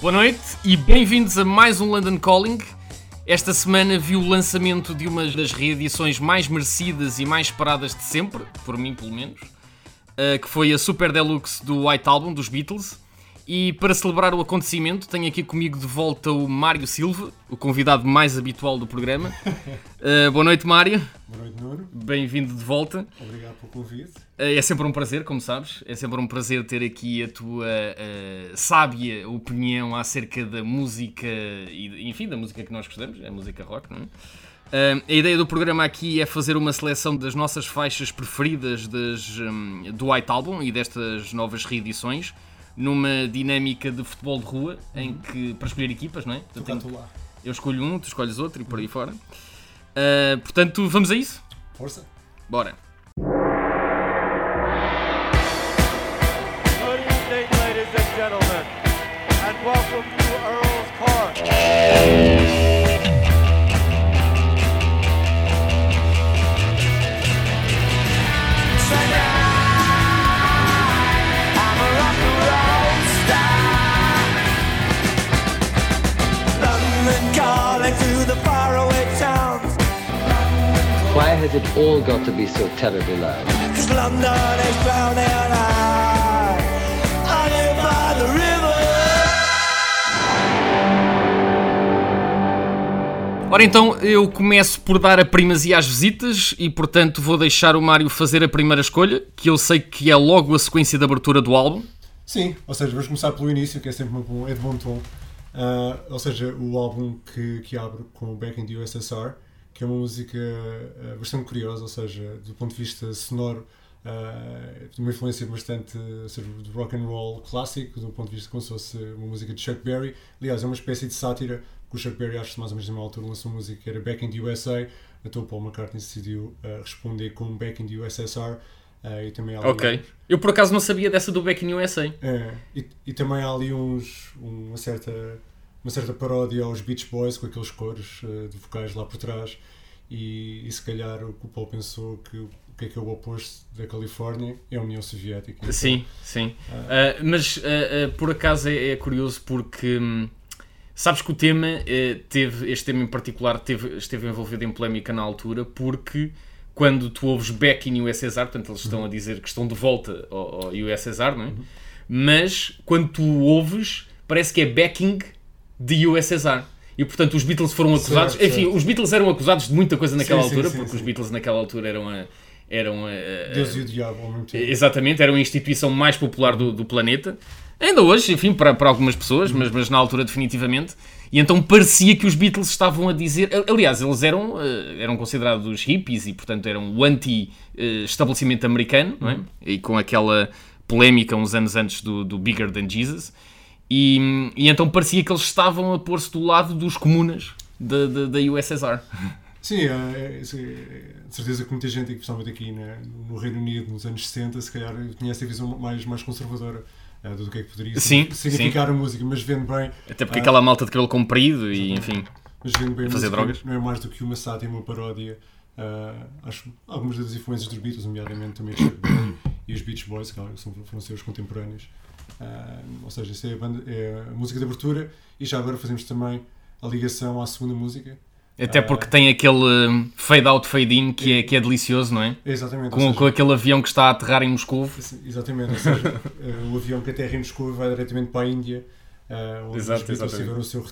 Boa noite e bem-vindos a mais um London Calling. Esta semana viu o lançamento de uma das reedições mais merecidas e mais esperadas de sempre, por mim pelo menos, uh, que foi a Super Deluxe do White Album dos Beatles. E para celebrar o acontecimento, tenho aqui comigo de volta o Mário Silva, o convidado mais habitual do programa. Uh, boa noite, Mário. Boa noite, Nuno. Bem-vindo de volta. Obrigado pelo convite. Uh, é sempre um prazer, como sabes. É sempre um prazer ter aqui a tua uh, sábia opinião acerca da música, e, enfim, da música que nós gostamos, a música rock, não é? Uh, a ideia do programa aqui é fazer uma seleção das nossas faixas preferidas das, um, do White Album e destas novas reedições numa dinâmica de futebol de rua em que para escolher equipas, não é? Eu, tenho, lá. eu escolho um, tu escolhes outro e por aí fora. Uh, portanto, vamos a isso? Força. Bora. Good evening, ladies and gentlemen, and welcome to Earl's Court. London calling to the faraway towns. Why has it all got to be so terribly loud? Cause London is drowning out. I live by the river. Ora então, eu começo por dar a primazia às visitas e, portanto, vou deixar o Mário fazer a primeira escolha, que eu sei que é logo a sequência de abertura do álbum. Sim, ou seja, vamos começar pelo início, que é sempre uma bom, é de bom tom. Ah, ou seja, o álbum que, que abre com Back in the USSR, que é uma música ah, bastante curiosa, ou seja, do ponto de vista sonoro, ah, de uma influência bastante seja, de rock and roll clássico, do ponto de vista como se fosse uma música de Chuck Berry. Aliás, é uma espécie de sátira, que o Chuck Berry, acho que mais ou menos na mesma altura, lançou uma música que era Back in the USA, então Paul McCartney decidiu ah, responder com Back in the USSR. Ah, e também Ok. Eu por acaso não sabia dessa do Back in USA. é, e, e também há ali uns, uma, certa, uma certa paródia aos Beach Boys com aqueles coros eh, de vocais lá por trás e, e se calhar o que o Paul pensou que o que é que é o oposto da Califórnia é a União Soviética. Então, Sim, sim. Ah, mas por acaso é, é curioso porque hum, sabes que o tema eh, teve, este tema em particular teve, esteve envolvido em polémica na altura porque quando tu ouves back in USSR, portanto eles estão a dizer que estão de volta ao, ao USSR, não é? Mas quando tu ouves, parece que é backing de USSR. E portanto os Beatles foram acusados. Certo, enfim, certo. os Beatles eram acusados de muita coisa naquela Sim, altura, sim, porque sim. os Beatles naquela altura eram a. Eram a- Deus e o Diabo ao mesmo tempo. Exatamente, era a instituição mais popular do, do planeta. Ainda hoje, enfim, para, para algumas pessoas, mas, mas na altura definitivamente. E então parecia que os Beatles estavam a dizer. Aliás, eles eram, eh, eram considerados hippies e, portanto, eram o anti-estabelecimento americano, não é? E com aquela polémica uns anos antes do, do Bigger Than Jesus. E, e então parecia que eles estavam a pôr-se do lado dos comunas da, da, da USSR. Sim, é, é, é- é de certeza que muita gente, principalmente aqui na- no Reino Unido, nos anos 60, se calhar tinha essa visão mais, mais conservadora eh, do que é que poderia Sim, significar a música, mas vendo bem, Até porque Ah. aquela malta de cabelo comprido e, enfim. mas vendo bem Fazer drogas. não é mais do que uma sátira, uma paródia. ah, acho algumas das influências dos Beatles, nomeadamente também e os Beach Boys, que são, foram seus contemporâneos. Ah, ou seja, isso é a, banda- é a música de abertura e já agora fazemos também a ligação à segunda música. Até porque tem aquele hum, fade out, fade in que é, que é delicioso, não é? Exatamente. Com, seja, com aquele avião que está a aterrar em Moscou. Exatamente, ou seja, eh, o avião que aterra em Moscou vai diretamente para a Índia, eh, onde Exato, exatamente. o seu